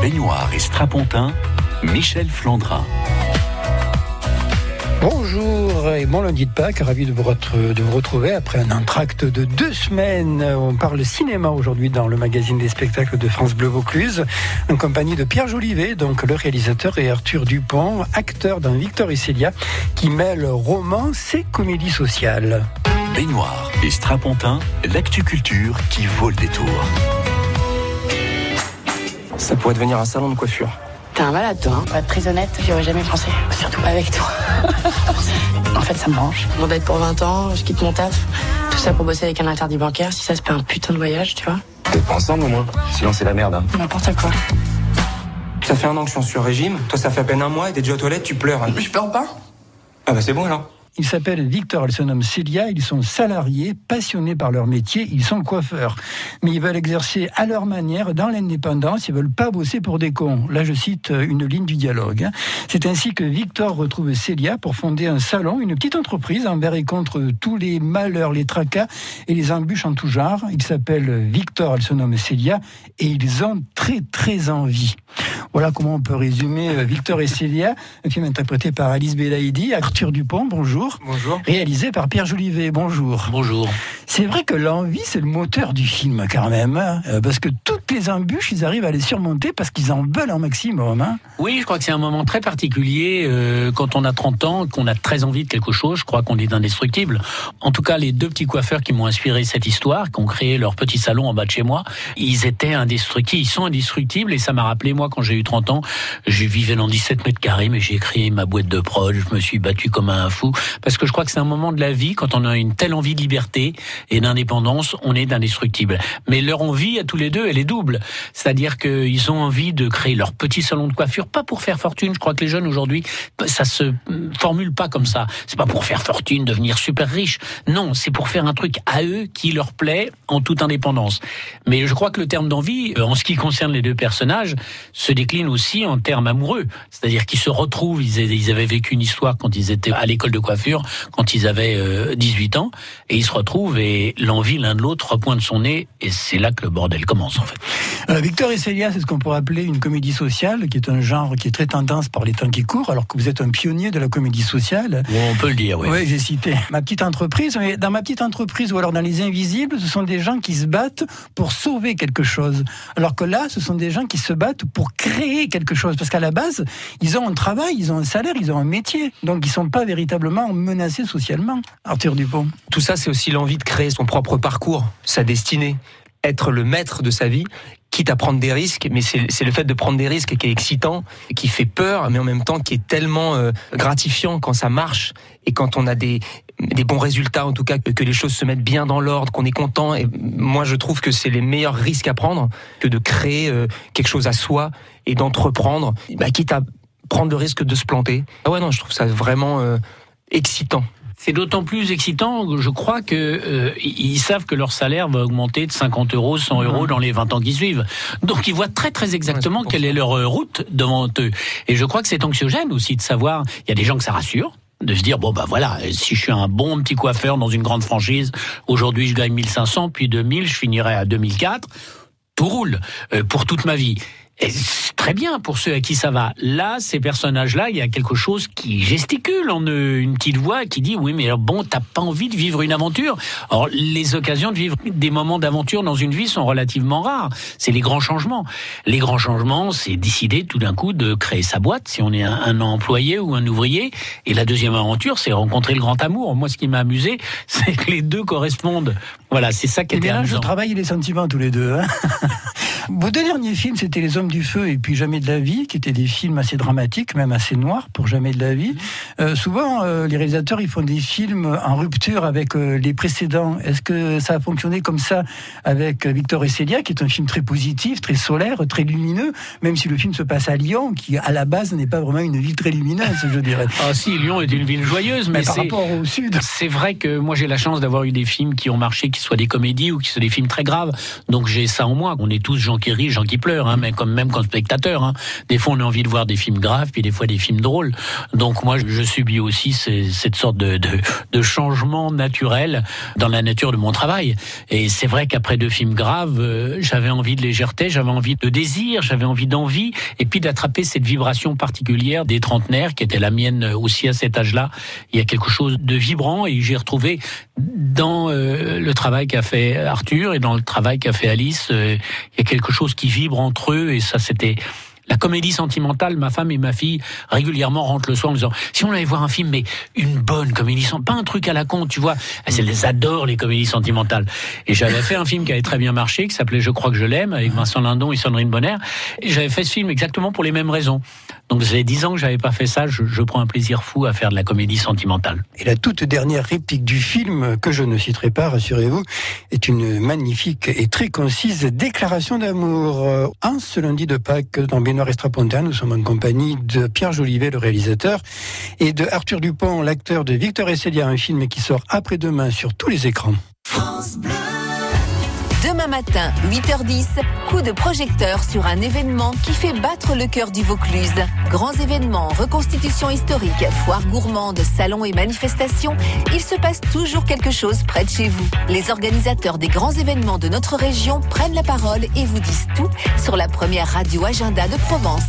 baignoire et strapontin, Michel Flandrin. Bonjour et bon lundi de Pâques, ravi de vous, retrouver après un entracte de deux semaines. On parle cinéma aujourd'hui dans le magazine des spectacles de France Bleu Vaucluse, en compagnie de Pierre Jolivet, donc le réalisateur, et Arthur Dupont, acteur dans Victor et Célia, qui mêle romance et comédie sociale. Baignoire et strapontin, l'actu-culture qui vaut le détour. Ça pourrait devenir un salon de coiffure. T'es un malade, toi. Hein Pour être très honnête, j'y aurais jamais pensé. Surtout pas avec toi. en fait, ça me branche. Mon date pour 20 ans, je quitte mon taf. Tout ça pour bosser avec un interdit bancaire. Si ça se fait un putain de voyage, tu vois. T'es pas ensemble au moins Sinon c'est la merde. Hein. N'importe quoi. Ça fait un an que je suis sur régime. Toi, ça fait à peine un mois et t'es déjà aux toilettes, tu pleures. hein. Je pleure pas. Ah bah c'est bon alors. Il s'appelle Victor, elle se nomme Célia, ils sont salariés, passionnés par leur métier, ils sont coiffeurs. Mais ils veulent exercer à leur manière, dans l'indépendance, ils veulent pas bosser pour des cons. Là, je cite euh, une ligne du dialogue. hein. C'est ainsi que Victor retrouve Célia pour fonder un salon, une petite entreprise envers et contre tous les malheurs, les tracas et les embûches en tout genre. Il s'appelle Victor, elle se nomme Célia, et ils ont très très envie. Voilà comment on peut résumer euh, Victor et Célia, un film interprété par Alice Belaïdi, Arthur Dupont, bonjour. Bonjour. Réalisé par Pierre Jolivet, bonjour. Bonjour. C'est vrai que l'envie, c'est le moteur du film quand même, hein, euh, parce que toutes les embûches, ils arrivent à les surmonter parce qu'ils en veulent un maximum. hein. Oui, je crois que c'est un moment très particulier euh, quand on a 30 ans, qu'on a très envie de quelque chose. Je crois qu'on est indestructible. En tout cas, les deux petits coiffeurs qui m'ont inspiré cette histoire, qui ont créé leur petit salon en bas de chez moi, ils étaient indestructibles. Ils sont indestructibles et ça m'a rappelé, moi, quand j'ai eu 30 ans, je vivais dans 17 mètres carrés, mais j'ai créé ma boîte de prod, je me suis battu comme un fou. Parce que je crois que c'est un moment de la vie, quand on a une telle envie de liberté et d'indépendance, on est indestructible. Mais leur envie à tous les deux, elle est double. C'est-à-dire qu'ils ont envie de créer leur petit salon de coiffure, pas pour faire fortune. Je crois que les jeunes aujourd'hui, ça se formule pas comme ça. C'est pas pour faire fortune, devenir super riche. Non, c'est pour faire un truc à eux qui leur plaît en toute indépendance. Mais je crois que le terme d'envie, euh, en ce qui concerne les deux personnages, se décline aussi en termes amoureux. C'est-à-dire qu'ils se retrouvent, ils, ils avaient vécu une histoire quand ils étaient à l'école de coiffure, quand ils avaient euh, 18 ans, et ils se retrouvent et l'envie l'un de l'autre repointe son nez, et c'est là que le bordel commence en fait. Alors, Victor et Célia, c'est ce qu'on pourrait appeler une comédie sociale, qui est un genre qui est très tendance par les temps qui courent, alors que vous êtes un pionnier de la comédie sociale. On peut le dire, oui. Oui, j'ai cité ma petite entreprise. Mais dans ma petite entreprise ou alors dans les invisibles, ce sont des gens qui se battent pour sauver quelque chose. Alors que là, ce sont des gens qui se battent pour créer quelque chose. Parce qu'à la base, ils ont un travail, ils ont un salaire, ils ont un métier. Donc ils sont pas véritablement menacés socialement. Arthur Dupont. Tout ça, c'est aussi l'envie de créer son propre parcours, sa destinée, être le maître de sa vie, quitte à prendre des risques, mais c'est le fait de prendre des risques qui est excitant, qui fait peur, mais en même temps qui est tellement euh, gratifiant quand ça marche et quand on a des, des bons résultats, en tout cas que, que les choses se mettent bien dans l'ordre, qu'on est content. Et moi, je trouve que c'est les meilleurs risques à prendre que de créer euh, quelque chose à soi et d'entreprendre, bah, quitte à prendre le risque de se planter. Ah ouais, non, je trouve ça vraiment euh, excitant. C'est d'autant plus excitant, je crois, que euh, ils savent que leur salaire va augmenter de 50 euros, 100 euros dans les 20 ans qui suivent. Donc ils voient très très exactement quelle est leur euh, route devant eux. Et je crois que c'est anxiogène aussi de savoir. Il y a des gens que ça rassure de se dire bon bah voilà si je suis un bon petit coiffeur dans une grande franchise aujourd'hui je gagne 1500 puis 2000 je finirai à 2004 tout roule euh, pour toute ma vie et très bien pour ceux à qui ça va. Là, ces personnages-là, il y a quelque chose qui gesticule en une petite voix qui dit oui, mais bon, t'as pas envie de vivre une aventure. Or, les occasions de vivre des moments d'aventure dans une vie sont relativement rares. C'est les grands changements. Les grands changements, c'est décider tout d'un coup de créer sa boîte si on est un employé ou un ouvrier. Et la deuxième aventure, c'est rencontrer le grand amour. Moi, ce qui m'a amusé, c'est que les deux correspondent. Voilà, c'est ça qui Et était mélange le amusant. travail et les sentiments tous les deux. hein. Vos deux derniers films, c'était Les Hommes du Feu et puis Jamais de la vie, qui étaient des films assez dramatiques, même assez noirs pour Jamais de la vie. Euh, souvent, euh, les réalisateurs, ils font des films en rupture avec euh, les précédents. Est-ce que ça a fonctionné comme ça avec Victor et Célia, qui est un film très positif, très solaire, très lumineux, même si le film se passe à Lyon, qui à la base n'est pas vraiment une ville très lumineuse, je dirais. Ah si, Lyon est une ville joyeuse, mais, Mais par c'est- rapport au sud. C'est vrai que moi j'ai la chance d'avoir eu des films qui ont marché, qui soient des comédies ou qui soient des films très graves. Donc j'ai ça en moi. On est tous gens qui rient, gens qui pleurent, hein, mais comme même comme spectateur. Hein. Des fois, on a envie de voir des films graves, puis des fois des films drôles. Donc moi, je subis aussi cette sorte de changement naturel dans la nature de mon travail. Et c'est vrai qu'après deux films graves, euh, j'avais envie de légèreté, j'avais envie de désir, j'avais envie d'envie, et puis d'attraper cette vibration particulière des trentenaires, qui était la mienne aussi à cet âge-là. Il y a quelque chose de vibrant, et j'ai retrouvé dans euh, le travail qu'a fait Arthur et dans le travail qu'a fait Alice, euh, il y a quelque chose qui vibre entre eux, et ça c'était la comédie sentimentale, ma femme et ma fille régulièrement rentrent le soir en disant si on allait voir un film, mais une bonne comédie, pas un truc à la con, tu vois. Elles les adorent les comédies sentimentales. Et j'avais fait un film qui avait très bien marché, qui s'appelait Je crois que je l'aime, avec Vincent Lindon et Sandrine Bonner. Et j'avais fait ce film exactement pour les mêmes raisons. Donc ça fait dix ans que j'avais pas fait ça. Je, je, prends un plaisir fou à faire de la comédie sentimentale. Et la toute dernière réplique du film, que je ne citerai pas, rassurez-vous, est une magnifique et très concise déclaration d'amour. Un ce lundi de Pâques dans Benoît Estrapontin, nous sommes en compagnie de Pierre Jolivet, le réalisateur, et de Arthur Dupont, l'acteur de Victor et Célia, un film qui sort après-demain sur tous les écrans. France Bleu. Demain matin, 8h10, coup de projecteur sur un événement qui fait battre le cœur du Vaucluse. Grands événements, reconstitution historique, foire gourmande, salons et manifestations, il se passe toujours quelque chose près de chez vous. Les organisateurs des grands événements de notre région prennent la parole et vous disent tout sur la première radio agenda de Provence.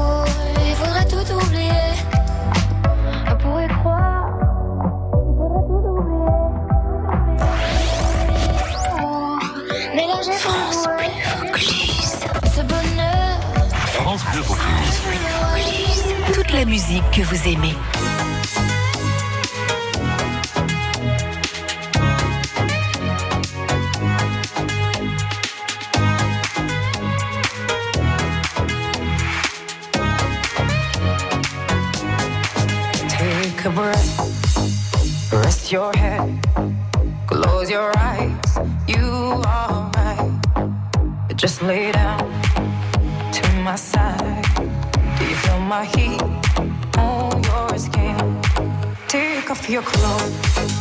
la musique que vous aimez. Take a breath, rest your head, close your eyes. You are just lay down to my side. Do you feel my heat? Your clothes,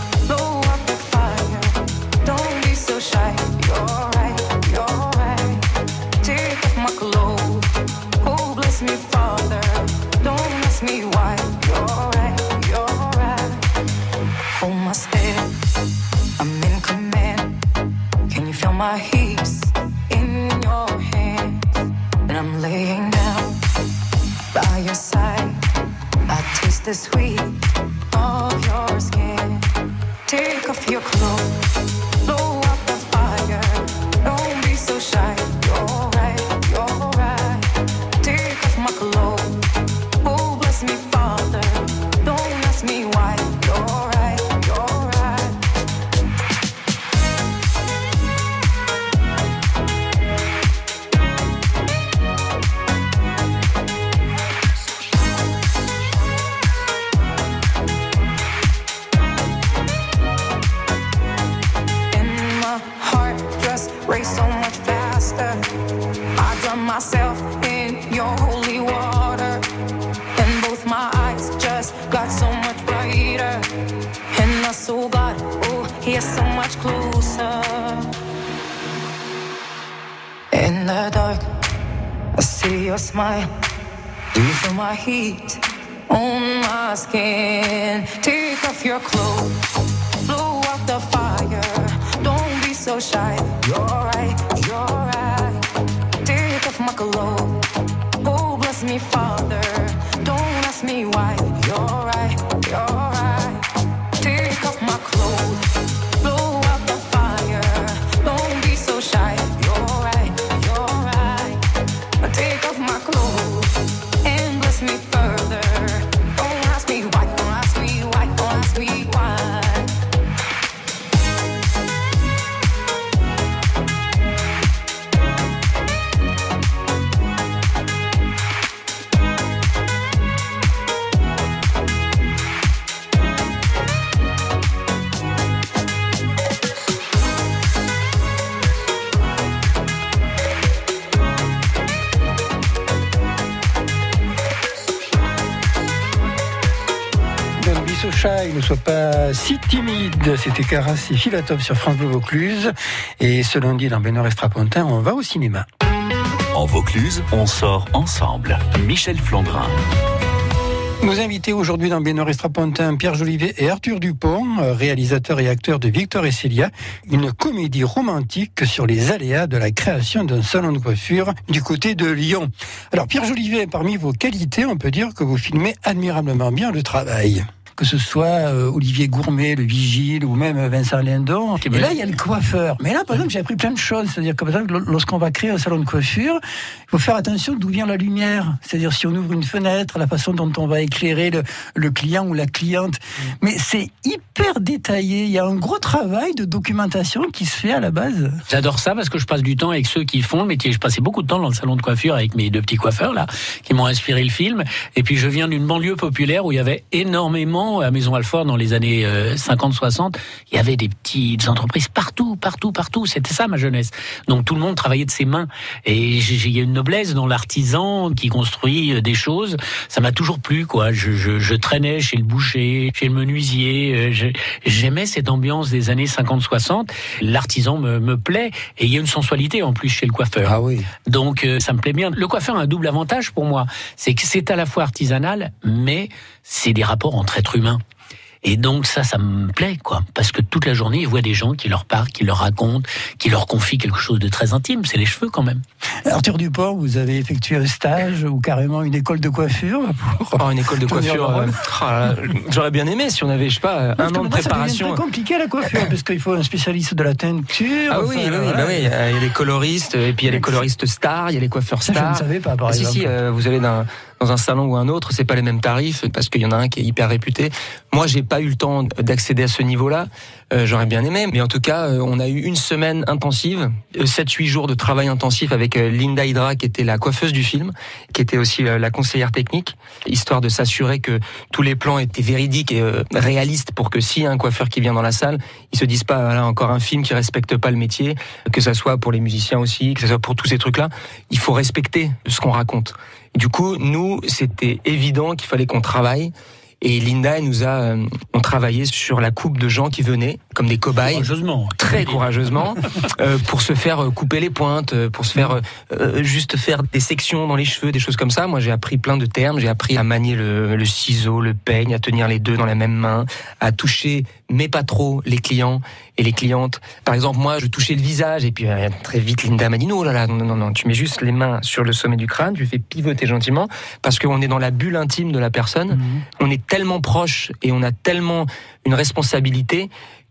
skin? Take off your clothes, blow out the fire. Don't be so shy. You're right, Ne soit pas si timide. C'était Caras et Philatop sur France Bleu Vaucluse. Et ce lundi, dans Benoît Estrapontin, on va au cinéma. En Vaucluse, on sort ensemble. Michel Flandrin. Nos invités aujourd'hui dans Bénor Estrapontin, Pierre Jolivet et Arthur Dupont, euh, réalisateurs et acteurs de Victor et Célia, une comédie romantique sur les aléas de la création d'un salon de coiffure du côté de Lyon. Alors Pierre Jolivet, parmi vos qualités, on peut dire que vous filmez admirablement bien le travail que ce soit euh, Olivier Gourmet, le vigile, ou même Vincent Lindon. Et là, il y a le coiffeur. Mais là, par exemple, j'ai appris plein de choses. C'est-à-dire que, par exemple, lorsqu'on va créer un salon de coiffure, faut faire attention d'où vient la lumière. C'est-à-dire si on ouvre une fenêtre, la façon dont on va éclairer le, client ou la cliente. Mais c'est hyper détaillé. Il y a un gros travail de documentation qui se fait à la base. J'adore ça parce que je passe du temps avec ceux qui font le métier. Je passais beaucoup de temps dans le salon de coiffure avec mes deux petits coiffeurs là, qui m'ont inspiré le film. Et puis je viens d'une banlieue populaire où il y avait énormément à Maison Alfort dans les années 50-60, euh, il y avait des petites entreprises partout, partout, partout. C'était ça ma jeunesse. Donc tout le monde travaillait de ses mains. Et il a une noblesse dans l'artisan qui construit euh, des choses. Ça m'a toujours plu, quoi. Je, je, je, traînais chez le boucher, chez le menuisier. Euh, j'aimais cette ambiance des années 50-60. L'artisan me, me plaît. Et il y a une sensualité en plus chez le coiffeur. Ah oui. Donc ça me plaît bien. Le coiffeur a un double avantage pour moi. C'est que c'est à la fois artisanal, mais c'est des rapports entre êtres humains. Et donc ça, ça me plaît, quoi, parce que toute la journée, ils voient des gens qui leur parlent, qui leur racontent, qui leur confient quelque chose de très intime. C'est les cheveux, quand même. Arthur Dupont, vous avez effectué un stage ou carrément une école de coiffure pour oh, une école de coiffure. Euh, oh j'aurais bien aimé si on avait, je sais pas, un an de préparation. C'est compliqué la coiffure, parce qu'il faut un spécialiste de la teinture. Ah oui, oui, bah oui, il y a les coloristes, et puis il y a les coloristes stars, il y a les coiffeurs stars. je ne savais pas, par ah, exemple. Si, si, euh, vous allez dans dans un salon ou un autre, c'est pas les mêmes tarifs parce qu'il y en a un qui est hyper réputé. Moi, j'ai pas eu le temps d'accéder à ce niveau-là. Euh, J'aurais bien aimé, mais en tout cas, euh, on a eu une semaine intensive, 7-8 euh, jours de travail intensif avec euh, Linda Hydra, qui était la coiffeuse du film, qui était aussi la conseillère technique, histoire de s'assurer que tous les plans étaient véridiques et réalistes pour que si y a un coiffeur qui vient dans la salle, ils se disent pas voilà encore un film qui respecte pas le métier, que ça soit pour les musiciens aussi, que ça soit pour tous ces trucs-là, il faut respecter ce qu'on raconte. Du coup, nous, c'était évident qu'il fallait qu'on travaille. Et Linda, elle nous a, euh, on travaillé sur la coupe de gens qui venaient comme des cobayes, courageusement, très courageusement, euh, pour se faire euh, couper les pointes, euh, pour se faire euh, juste faire des sections dans les cheveux, des choses comme ça. Moi, j'ai appris plein de termes. J'ai appris à manier le, le, ciseau, le peigne, à tenir les deux dans la même main, à toucher, mais pas trop, les clients et les clientes. Par exemple, moi, je touchais le visage et puis très vite, Linda m'a dit non, oh là là, non, non, non, tu mets juste les mains sur le sommet du crâne, tu fais pivoter gentiment parce qu'on est dans la bulle intime de la personne. Mhm. On est tellement proche et on a tellement une responsabilité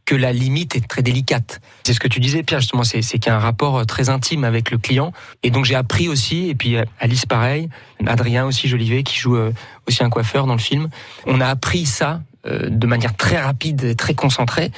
que la limite est très délicate. C'est ce que tu disais, Pierre, justement, c'est qu'il y a un rapport euh, très intime avec le client. Et donc j'ai appris aussi, et puis euh, Alice pareil, Adrien aussi, Jolivet, qui joue euh, aussi un coiffeur dans le film. On a appris ça de manière très rapide, très concentrée.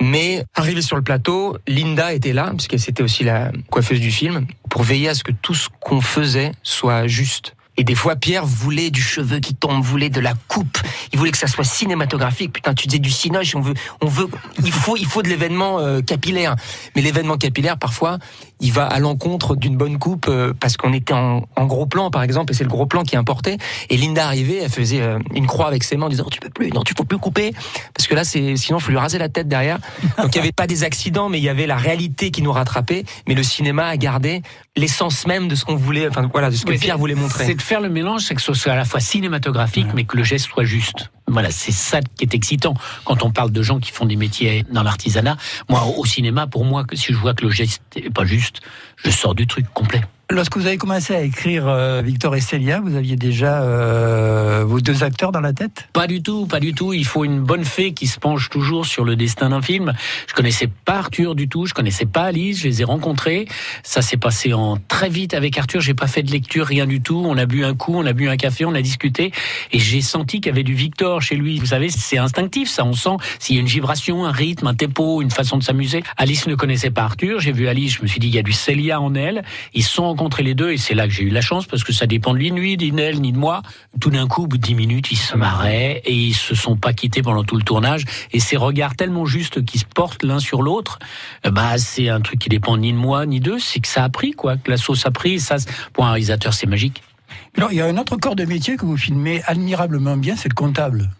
Mais arrivé sur le plateau, Linda était là, puisque c'était aussi la coiffeuse du film, pour veiller à ce que tout ce qu'on faisait soit juste. Et des fois, Pierre voulait du cheveu qui tombe, voulait de la coupe. Il voulait que ça soit cinématographique. Putain, tu disais du cinoche. On veut, on veut, il faut, il faut de l'événement euh, capillaire. Mais l'événement capillaire, parfois, il va à l'encontre d'une bonne coupe euh, parce qu'on était en, en, gros plan, par exemple, et c'est le gros plan qui importait. Et Linda arrivait, elle faisait euh, une croix avec ses mains en disant tu peux plus, non, tu peux plus couper parce que là, c'est sinon, il faut lui raser la tête derrière. Donc il y avait pas des accidents, mais il y avait la réalité qui nous rattrapait. Mais le cinéma a gardé l'essence même de ce qu'on voulait, enfin voilà, de ce que Pierre voulait montrer faire le mélange, c'est que ce soit à la fois cinématographique, mais que le geste soit juste. Voilà, c'est ça qui est excitant quand on parle de gens qui font des métiers dans l'artisanat. Moi, au cinéma, pour moi, si je vois que le geste n'est pas juste, je sors du truc complet. Lorsque vous avez commencé à écrire euh, Victor et Célia, vous aviez déjà euh, vos deux acteurs dans la tête? Pas du tout, pas du tout. Il faut une bonne fée qui se penche toujours sur le destin d'un film. Je connaissais pas Arthur du tout, je connaissais pas Alice, je les ai rencontrés. Ça s'est passé en très vite avec Arthur. J'ai pas fait de lecture, rien du tout. On a bu un coup, on a bu un café, on a discuté, et j'ai senti qu'il y avait du Victor chez lui. Vous savez, c'est instinctif, ça. On sent s'il y a une vibration, un rythme, un tempo, une façon de s'amuser. Alice ne connaissait pas Arthur. J'ai vu Alice, je me suis dit il y a du Célia en elle. Ils sont rencontrer les deux et c'est là que j'ai eu la chance parce que ça dépend de lui, ni d'elle, ni de moi. Tout d'un coup, au bout de dix minutes, ils se marraient et ils se sont pas quittés pendant tout le tournage. Et ces regards tellement justes qui se portent l'un sur l'autre, bah c'est un truc qui dépend ni de moi ni d'eux, c'est que ça a pris quoi, que la sauce a pris. ça, pour un réalisateur, c'est magique. Alors, il y a un autre corps de métier que vous filmez admirablement bien, c'est le comptable.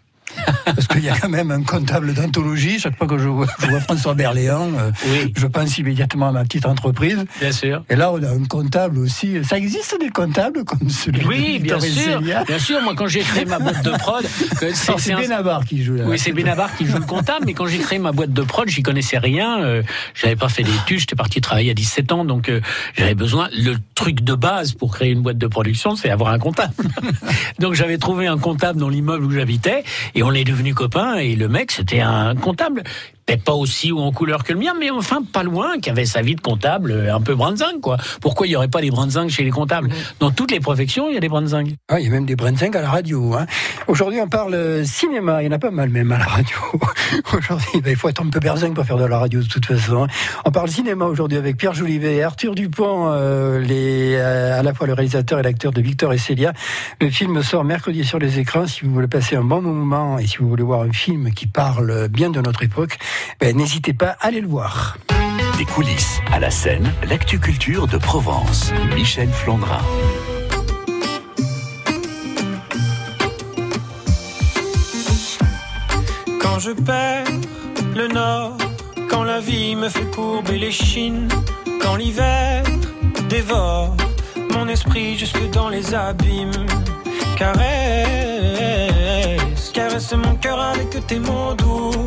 Parce qu'il y a quand même un comptable d'anthologie. Chaque fois que je vois, je vois François Berléand, euh, Oui. je pense immédiatement à ma petite entreprise. Bien sûr. Et là, on a un comptable aussi. Ça existe des comptables comme celui Oui, de bien sûr. Bien sûr, moi quand j'ai créé ma boîte de prod, c'est C'est un- Benabar qui joue là. Oui, c'est Benabar qui joue le comptable, mais quand j'ai créé ma boîte de prod, j'y connaissais rien. Euh, j'avais pas fait d'études, j'étais parti travailler à 17 ans, donc euh, j'avais besoin. Le truc de base pour créer une boîte de production, c'est avoir un comptable. donc j'avais trouvé un comptable dans l'immeuble où j'habitais, et on est devenus copains. Et le mec, c'était un comptable. Peut-être pas aussi ou en couleur que le mien, mais enfin pas loin, qui avait sa vie de comptable euh, un peu brinzingue, quoi. Pourquoi il y aurait pas des brinzingues chez les comptables? Dans toutes les professions, il y a des brinzingues. Ah, il y a même des Brenzing à la radio. Hein. Aujourd'hui, on parle euh, cinéma. Il y en a pas mal même à la radio. Aujourd'hui, ben, il faut être un peu berzingue pour faire de la radio de toute façon. On parle cinéma aujourd'hui avec Pierre Jolivet et Arthur Dupont, euh, les, euh, à la fois le réalisateur et l'acteur de Victor et Célia. Le film sort mercredi sur les écrans. Si vous voulez passer un bon moment et si vous voulez voir un film qui parle bien de notre époque, ben, n'hésitez pas à aller le voir. Des coulisses à la scène, l'actu culture de Provence. Michel Flandrin. Quand je perds le nord, quand la vie me fait courber les chines, quand l'hiver dévore mon esprit jusque dans les abîmes, caresse, caresse mon cœur avec tes mots doux,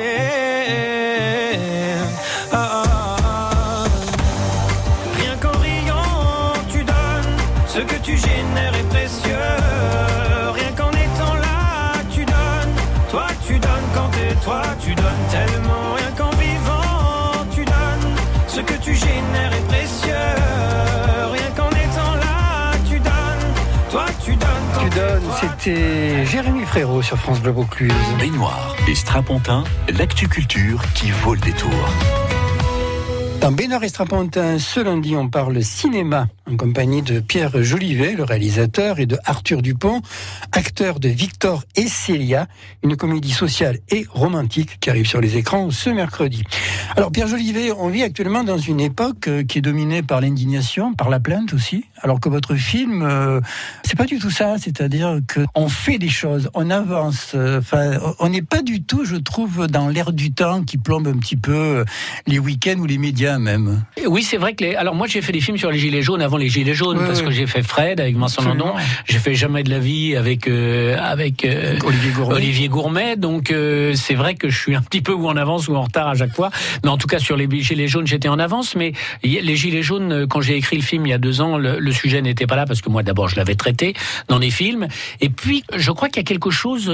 C'était Jérémy Frérot sur France Bleu Vaucluse. Baignoire et Strapontin, l'actu culture qui vaut le détour. Dans Bénard et Strapontin, ce lundi, on parle cinéma en compagnie de Pierre Jolivet, le réalisateur, et de Arthur Dupont, acteur de Victor et Célia, une comédie sociale et romantique qui arrive sur les écrans ce mercredi. Alors Pierre Jolivet, on vit actuellement dans une époque euh, qui est dominée par l'indignation, par la plainte aussi, alors que votre film, euh, c'est pas du tout ça, c'est-à-dire que on fait des choses, on avance, euh, on n'est pas du tout, je trouve, dans l'air du temps qui plombe un petit peu euh, les week-ends ou les médias même. Oui, c'est vrai que les... alors moi j'ai fait des films sur les gilets jaunes avant les gilets jaunes Ouais, parce ouais. que j'ai fait Fred avec Vincent. Landon, j'ai fait Jamais de la vie avec euh, avec euh, Olivier Gourmet. Olivier Gourmet. Donc euh, c'est vrai que je suis un petit peu ou en avance ou en retard à chaque fois. Mais en tout cas sur les gilets jaunes j'étais en avance. Mais les gilets jaunes quand j'ai écrit le film il y a deux ans le, le sujet n'était pas là parce que moi d'abord je l'avais traité dans les films. Et puis je crois qu'il y a quelque chose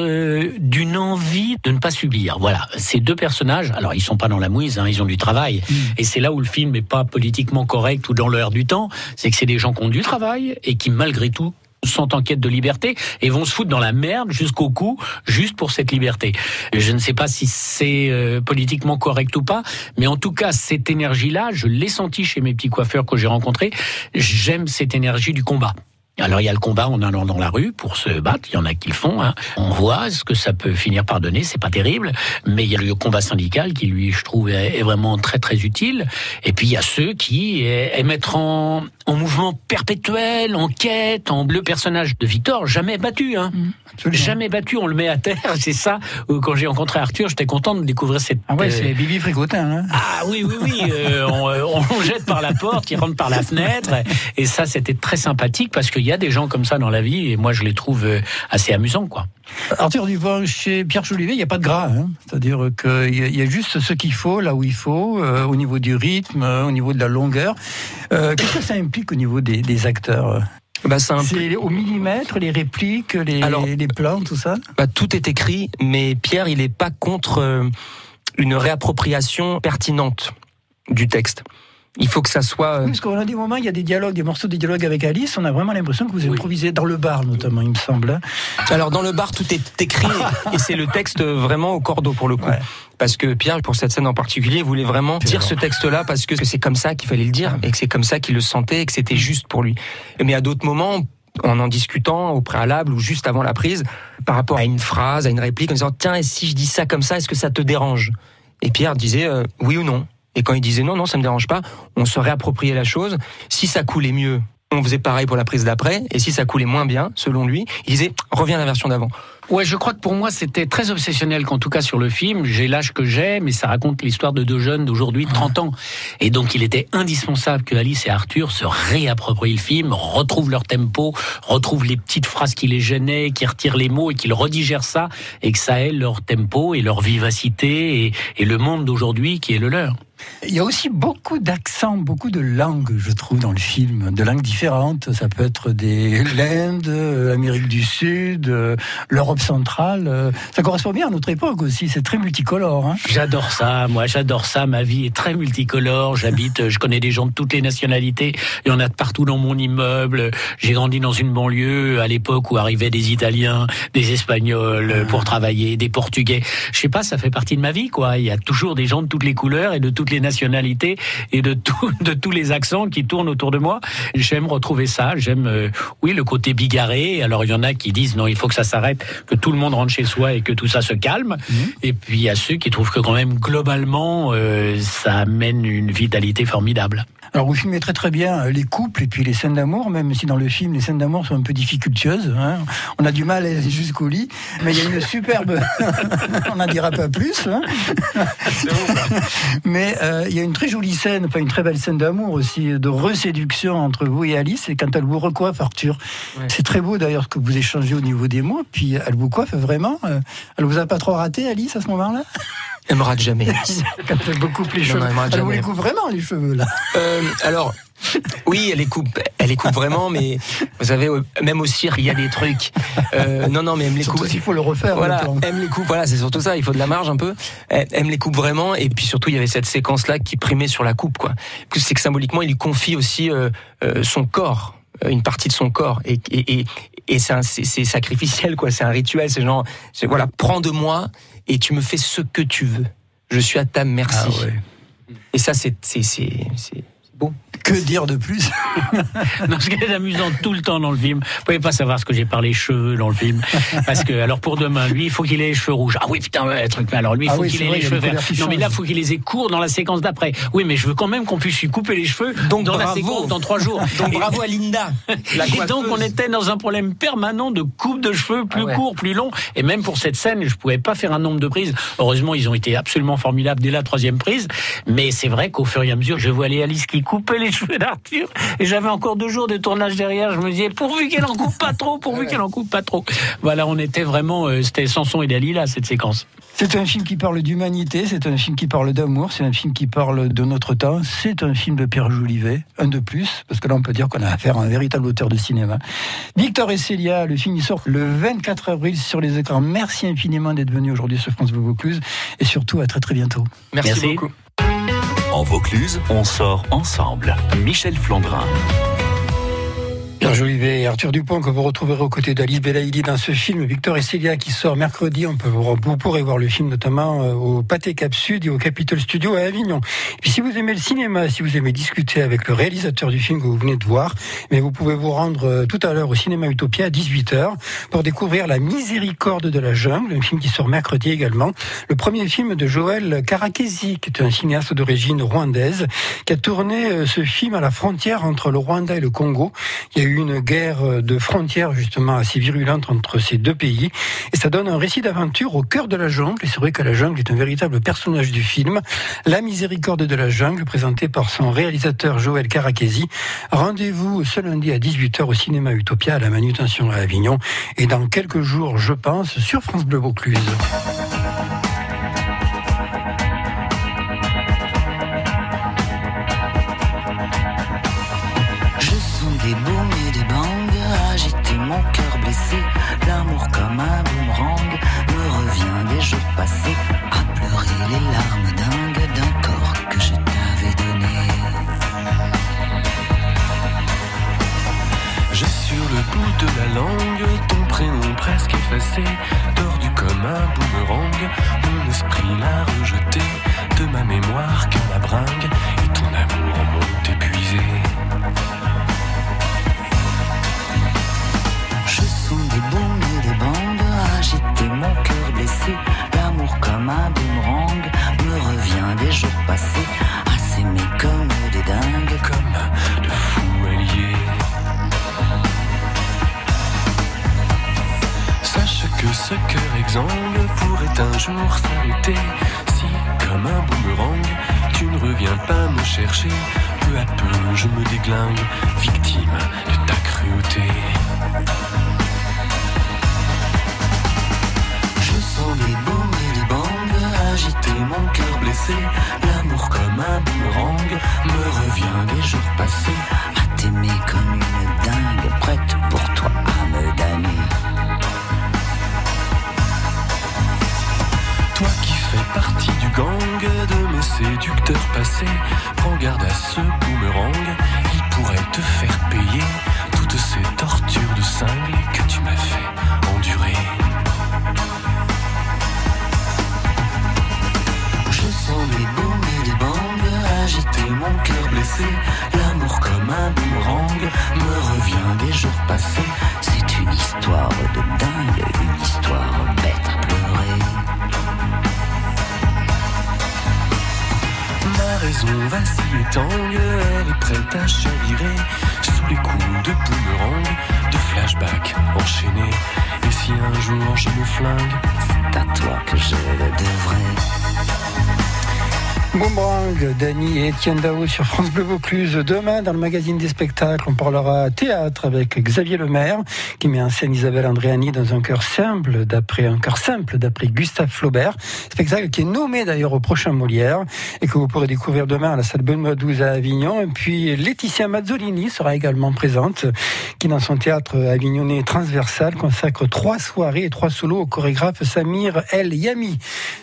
d'une envie de ne pas subir. Voilà, ces deux personnages. Alors ils sont pas dans la mouise, hein, ils ont du travail. Et c'est là où le film n'est pas politiquement correct ou dans l'heure du temps, c'est que c'est des gens qui ont du travail et qui malgré tout sont en quête de liberté et vont se foutre dans la merde jusqu'au cou, juste pour cette liberté. Je ne sais pas si c'est euh, politiquement correct ou pas, mais en tout cas, cette énergie-là, je l'ai sentie chez mes petits coiffeurs que j'ai rencontrés. J'aime cette énergie du combat. Alors il y a le combat en allant dans la rue pour se battre, il y en a qui le font. Hein. On voit ce que ça peut finir par donner, c'est pas terrible, mais il y a le combat syndical qui lui, je trouve, est, vraiment très très utile. Et puis il y a ceux qui être en, en mouvement perpétuel, en quête, en le personnage de Victor, jamais battu, hein. jamais battu, on le met à terre. C'est ça. euh, Quand j'ai rencontré Arthur, j'étais content de découvrir cette. Ah ouais, euh, c'est Bibi Fricotin. Hein. ah oui, oui, oui. euh, on, euh, on jette par la porte, il rentre par la fenêtre. Et ça, c'était très sympathique parce qu'il y a des gens comme ça dans la vie et moi, je les trouve euh, assez amusants, quoi. Arthur Duvon, chez Pierre Jolivet, il n'y a pas de gras. Hein. C'est-à-dire qu'il y, a- il juste ce qu'il faut, là où il faut, euh, au niveau du rythme, euh, au niveau de la longueur. Euh, Qu'est-ce que ça implique au niveau des, des acteurs Bah, c'est peu- au millimètre, les répliques, les, Alors- les plans, tout ça? bah, tout est écrit, mais Pierre, il n'est pas contre une réappropriation pertinente du texte. Il faut que ça soit. euh, Oui, Parce qu'on a des moments, il y a des dialogues, des morceaux de dialogue avec Alice, on a vraiment l'impression que vous Oui. improvisez dans le bar, notamment, il me semble. hein. Alors dans le bar, tout est écrit et c'est le texte vraiment au cordeau pour le coup. Ouais. Parce que Pierre, pour cette scène en particulier, voulait vraiment dire ce texte-là parce que c'est comme ça qu'il fallait le dire et que c'est comme ça qu'il le sentait et que c'était juste pour lui. Mais à d'autres moments, en en discutant au préalable ou juste avant la prise, par rapport à une phrase, à une réplique, en disant tiens, et si je dis ça comme ça, est-ce que ça te dérange? Et Pierre disait euh, oui ou non. Et quand il disait non, non, ça me dérange pas, on se réappropriait la chose. Si ça coulait mieux, on faisait pareil pour la prise d'après. Et si ça coulait moins bien, selon lui, il disait reviens à la version d'avant. Ouais, je crois que pour moi, c'était très obsessionnel qu'en tout cas sur le film, j'ai l'âge que j'ai, mais ça raconte l'histoire de deux jeunes d'aujourd'hui de 30 ans. Et donc, il était indispensable que Alice et Arthur se réapproprient le film, retrouvent leur tempo, retrouvent les petites phrases qui les gênaient, qui retirent les mots et qu'ils redigèrent ça, et que ça ait leur tempo et leur vivacité et, et le monde d'aujourd'hui qui est le leur. Il y a aussi beaucoup d'accents, beaucoup de langues, je trouve, dans le film, de langues différentes. Ça peut être des l'Inde, euh, l'Amérique du Sud, euh, l'Europe centrale. euh, Ça correspond bien à notre époque aussi. C'est très multicolore. Hein. J'adore ça, moi j'adore ça. Ma vie est très multicolore. J'habite, euh, je connais des gens de toutes les nationalités. Il y en a de partout dans mon immeuble. J'ai grandi dans une banlieue à l'époque où arrivaient des Italiens, des Espagnols euh, pour travailler, des Portugais. Je sais pas, ça fait partie de ma vie, quoi. Il y a toujours des gens de toutes les couleurs et de toutes les nationalités et de tout, de tous les accents qui tournent autour de moi. J'aime retrouver ça. J'aime, euh, oui, le côté bigarré. Alors il y en a qui disent non, il faut que ça s'arrête, que tout le monde rentre chez soi et que tout ça se calme. Et puis il y a ceux qui trouvent que quand même globalement euh, ça amène une vitalité formidable. Alors vous filmez très très bien euh, les couples et puis les scènes d'amour, même si dans le film les scènes d'amour sont un peu difficultueuses. hein. On a du mal à aller jusqu'au lit, mais il y a une superbe. On n'en dira pas plus. hein. mais euh, il y a une très jolie scène, enfin une très belle scène d'amour aussi, de reséduction entre vous et Alice. Et quand elle vous recoiffe, Arthur, c'est très beau d'ailleurs ce que vous échangez au niveau des mots. Puis elle vous coiffe vraiment. euh, Elle vous a pas trop raté, Alice, à ce moment-là? Elle me rate jamais. Elle coupe les Non, cheveux, non, elle elle vous les coupe vraiment les cheveux là. Euh, alors, oui, elle les coupe, elle les coupe vraiment, mais vous savez, même au cirque, il y a des trucs. Euh, non, non, mais elle me les coupe. s'il faut le refaire. Voilà, elle me les coupe. Voilà, c'est surtout ça. Il faut de la marge un peu. Elle, elle me les coupe vraiment, et puis surtout, il y avait cette séquence-là qui primait sur la coupe, quoi. C'est que symboliquement, il lui confie aussi euh, euh, son corps, euh, une partie de son corps, et, et, et, et c'est sacrificiel, quoi. C'est un rituel. C'est genre, c'est, voilà, prends de moi et tu me fais ce que tu veux. Je suis à ta merci. Ah ouais. Et ça, c'est c'est c'est c'est beau. Que dire de plus? Non, ce qui est amusant tout le temps dans le film, vous pouvez pas savoir ce que j'ai par les cheveux dans le film, parce que alors pour demain, lui, il faut qu'il ait les cheveux rouges. Ah oui, putain, ouais, truc. Mais alors lui, il Ah faut qu'il ait les il cheveux verts. Non, mais là, changent. faut qu'il les ait courts dans la séquence d'après. Oui, mais je veux quand même qu'on puisse lui couper les cheveux Donc, dans la bravo. séquence dans trois jours. Donc Et- bravo à Linda. La et donc on était dans un problème permanent de coupe de cheveux plus Ah ouais. court, plus long. Et même pour cette scène, je pouvais pas faire un nombre de prises. Heureusement, ils ont été absolument formidables dès la troisième prise. Mais c'est vrai qu'au fur et à mesure, je vois les Alice qui coupait les cheveux d'Arthur. Et j'avais encore deux jours de tournage derrière. Je me disais, pourvu qu'elle en coupe pas trop, pourvu qu'elle en coupe pas trop. Voilà, on était vraiment, euh, c'était Samson et Dalila, cette séquence. C'est un film qui parle d'humanité, c'est un film qui parle d'amour, c'est un film qui parle de notre temps, c'est un film de Pierre Jolivet, un de plus, parce que là on peut dire qu'on a affaire à un véritable auteur de cinéma. Victor et Célia, le film il sort le 24 avril sur les écrans. Merci infiniment d'être venu aujourd'hui sur France Bleu Vaucluse et surtout à très très bientôt. Merci, Merci. beaucoup. En Vaucluse, on sort ensemble. Michel Flandrin. Pierre Jolivet et Arthur Dupont que vous retrouverez aux côtés d'Alice Belaïdi dans ce film Victor et Célia qui sort mercredi. On peut vous, pourrez voir le film notamment euh, au Pâté Cap Sud et au Capitol Studio à Avignon. Et puis si vous aimez le cinéma, si vous aimez discuter avec le réalisateur du film que vous venez de voir, mais vous pouvez vous rendre euh, tout à l'heure au cinéma Utopia à 18h pour découvrir La Miséricorde de la jungle, un film qui sort mercredi également. Le premier film de Joël Karakesi, qui est un cinéaste d'origine rwandaise, qui a tourné euh, ce film à la frontière entre le Rwanda et le Congo. Une guerre de frontières justement assez virulente entre ces deux pays et ça donne un récit d'aventure au cœur de la jungle et c'est vrai que la jungle est un véritable personnage du film. La miséricorde de la jungle présenté par son réalisateur Joël Karakesi. Rendez-vous ce lundi à 18h au cinéma Utopia à la manutention à Avignon et dans quelques jours je pense sur France Bleu Vaucluse. Un boomerang me revient des jours passés à pleurer les larmes dingues d'un corps que je t'avais donné. J'ai sur le bout de la langue ton prénom presque effacé, tordu comme un boomerang. Mon esprit l'a rejeté de ma mémoire que ma bringue et ton amour m'ont épuisé. Mon cœur blessé. L'amour comme un boomerang me revient des jours passés à s'aimer comme des dingues. Comme de fous alliés. Sache que ce cœur exsangue pourrait un jour s'arrêter si, comme un boomerang, tu ne reviens pas me chercher. Peu à peu, je me déglingue, victime de ta cruauté. Mon cœur blessé. L'amour comme un boomerang me revient des jours passés à t'aimer comme une dingue, prête pour toi à me damner. Toi qui fais partie du gang de mes séducteurs passés, prends garde à ce boomerang, je le devrais. Boomerang, Dany et Étienne Dao sur France Bleu Vaucluse. Demain, dans le magazine des spectacles, on parlera théâtre avec Xavier Lemaire, qui met en scène Isabelle Andréani dans un cœur simple, d'après un cœur simple, d'après Gustave Flaubert. Spectacle qui est nommé d'ailleurs au prochain Molière et que vous pourrez découvrir demain à la salle Benoît 12 à Avignon. Et puis Laetitia Mazzolini sera également présente, qui dans son théâtre avignonnais transversal consacre trois soirées et trois solos au chorégraphe Samir El Yami.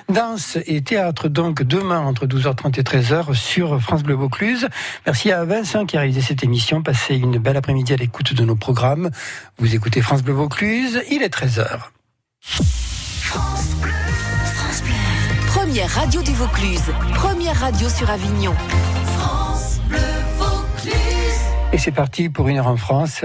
Danse et théâtre donc demain entre 12h30 et 13h sur France Bleu Vaucluse. Merci à Vincent qui a réalisé cette émission. Passez une belle après-midi à l'écoute de nos programmes. Vous écoutez France Bleu Vaucluse, il est 13h. Première radio du Vaucluse. Première radio sur Avignon. Et c'est parti pour une heure en France.